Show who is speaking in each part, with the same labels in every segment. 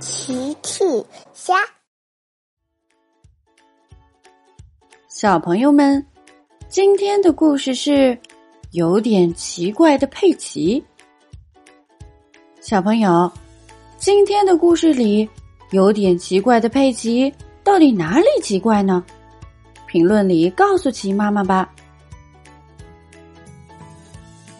Speaker 1: 奇趣虾，
Speaker 2: 小朋友们，今天的故事是有点奇怪的佩奇。小朋友，今天的故事里有点奇怪的佩奇到底哪里奇怪呢？评论里告诉奇妈妈吧。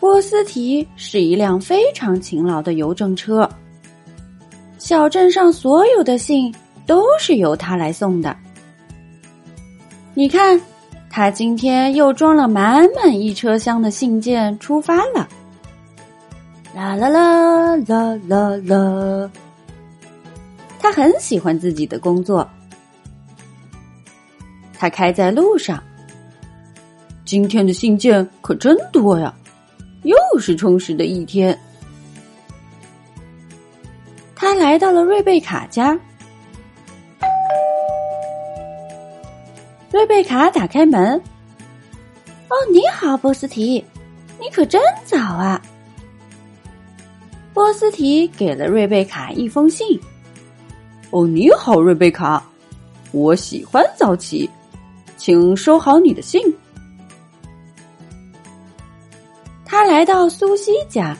Speaker 2: 波斯提是一辆非常勤劳的邮政车。小镇上所有的信都是由他来送的。你看，他今天又装了满满一车厢的信件出发了。啦啦啦啦啦啦！他很喜欢自己的工作。他开在路上。今天的信件可真多呀，又是充实的一天。他来到了瑞贝卡家。瑞贝卡打开门。哦，你好，波斯提，你可真早啊！波斯提给了瑞贝卡一封信。
Speaker 3: 哦，你好，瑞贝卡，我喜欢早起，请收好你的信。
Speaker 2: 他来到苏西家。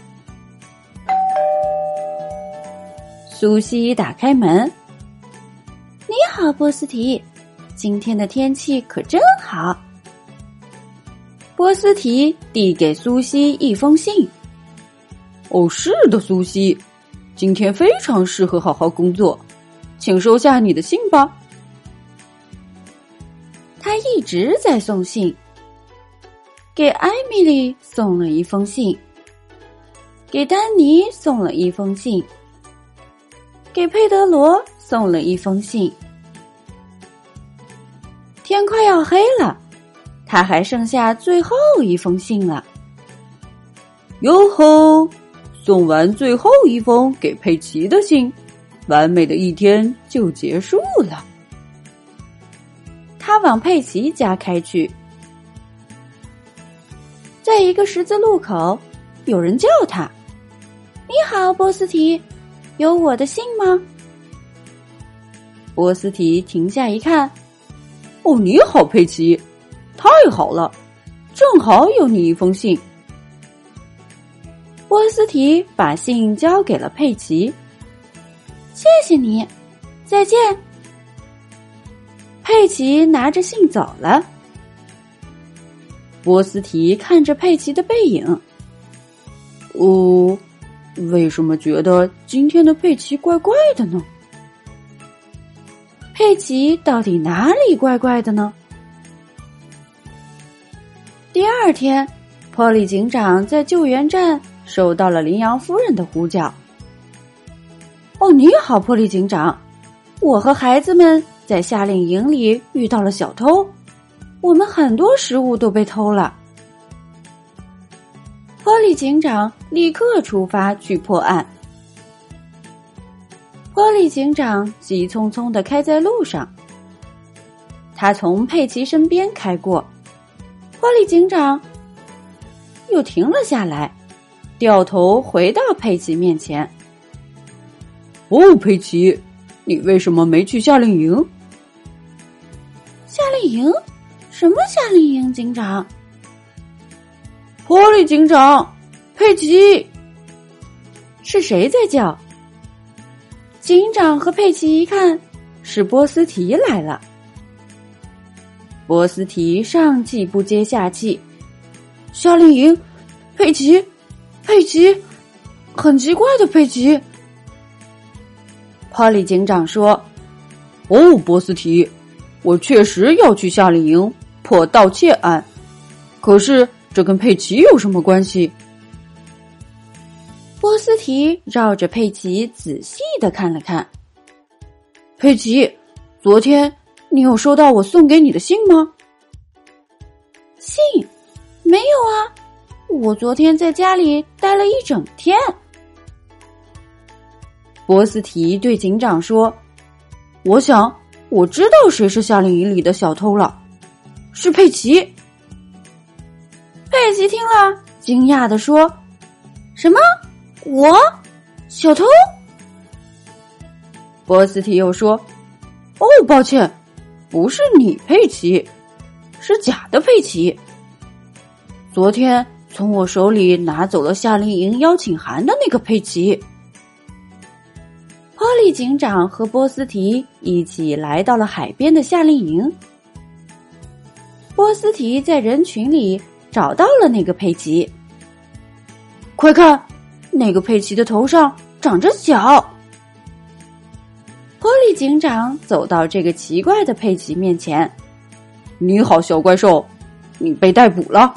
Speaker 2: 苏西打开门。你好，波斯提，今天的天气可真好。波斯提递给苏西一封信。
Speaker 3: 哦，是的，苏西，今天非常适合好好工作，请收下你的信吧。
Speaker 2: 他一直在送信，给艾米丽送了一封信，给丹尼送了一封信。给佩德罗送了一封信。天快要黑了，他还剩下最后一封信了。
Speaker 3: 哟吼！送完最后一封给佩奇的信，完美的一天就结束了。
Speaker 2: 他往佩奇家开去，在一个十字路口，有人叫他：“你好，波斯提。”有我的信吗？波斯提停下一看，
Speaker 3: 哦，你好，佩奇，太好了，正好有你一封信。
Speaker 2: 波斯提把信交给了佩奇，谢谢你，再见。佩奇拿着信走了。波斯提看着佩奇的背影，
Speaker 3: 哦。为什么觉得今天的佩奇怪怪的呢？
Speaker 2: 佩奇到底哪里怪怪的呢？第二天，波利警长在救援站收到了羚羊夫人的呼叫。哦，你好，波利警长，我和孩子们在夏令营里遇到了小偷，我们很多食物都被偷了。波利警长立刻出发去破案。波利警长急匆匆的开在路上，他从佩奇身边开过，波利警长又停了下来，掉头回到佩奇面前。
Speaker 3: 哦，佩奇，你为什么没去夏令营？
Speaker 2: 夏令营？什么夏令营，警长？
Speaker 3: 波利警长，佩奇，
Speaker 2: 是谁在叫？警长和佩奇一看，是波斯提来了。波斯提上气不接下气：“
Speaker 3: 夏令营，佩奇，佩奇，很奇怪的佩奇。”
Speaker 2: 波利警长说：“
Speaker 3: 哦，波斯提，我确实要去夏令营破盗窃案，可是。”这跟佩奇有什么关系？
Speaker 2: 波斯提绕着佩奇仔细的看了看。
Speaker 3: 佩奇，昨天你有收到我送给你的信吗？
Speaker 2: 信？没有啊，我昨天在家里待了一整天。波斯提对警长说：“
Speaker 3: 我想我知道谁是夏令营里的小偷了，是佩奇。”
Speaker 2: 奇听了，惊讶的说：“什么？我小偷？”
Speaker 3: 波斯提又说：“哦，抱歉，不是你佩奇，是假的佩奇。昨天从我手里拿走了夏令营邀请函的那个佩奇。”
Speaker 2: 波利警长和波斯提一起来到了海边的夏令营。波斯提在人群里找到了那个佩奇。
Speaker 3: 快看，那个佩奇的头上长着角。
Speaker 2: 波利警长走到这个奇怪的佩奇面前：“
Speaker 3: 你好，小怪兽，你被逮捕了。”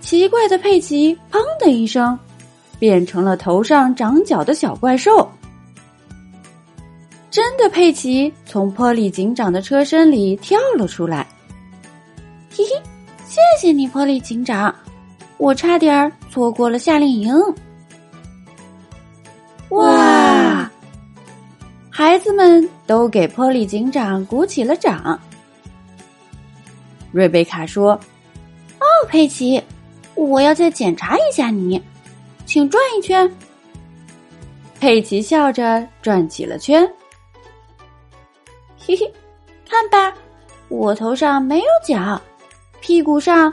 Speaker 2: 奇怪的佩奇“砰”的一声，变成了头上长角的小怪兽。真的佩奇从波利警长的车身里跳了出来。波利警长，我差点儿错过了夏令营。哇！孩子们都给波利警长鼓起了掌。瑞贝卡说：“哦，佩奇，我要再检查一下你，请转一圈。”佩奇笑着转起了圈。嘿嘿，看吧，我头上没有角，屁股上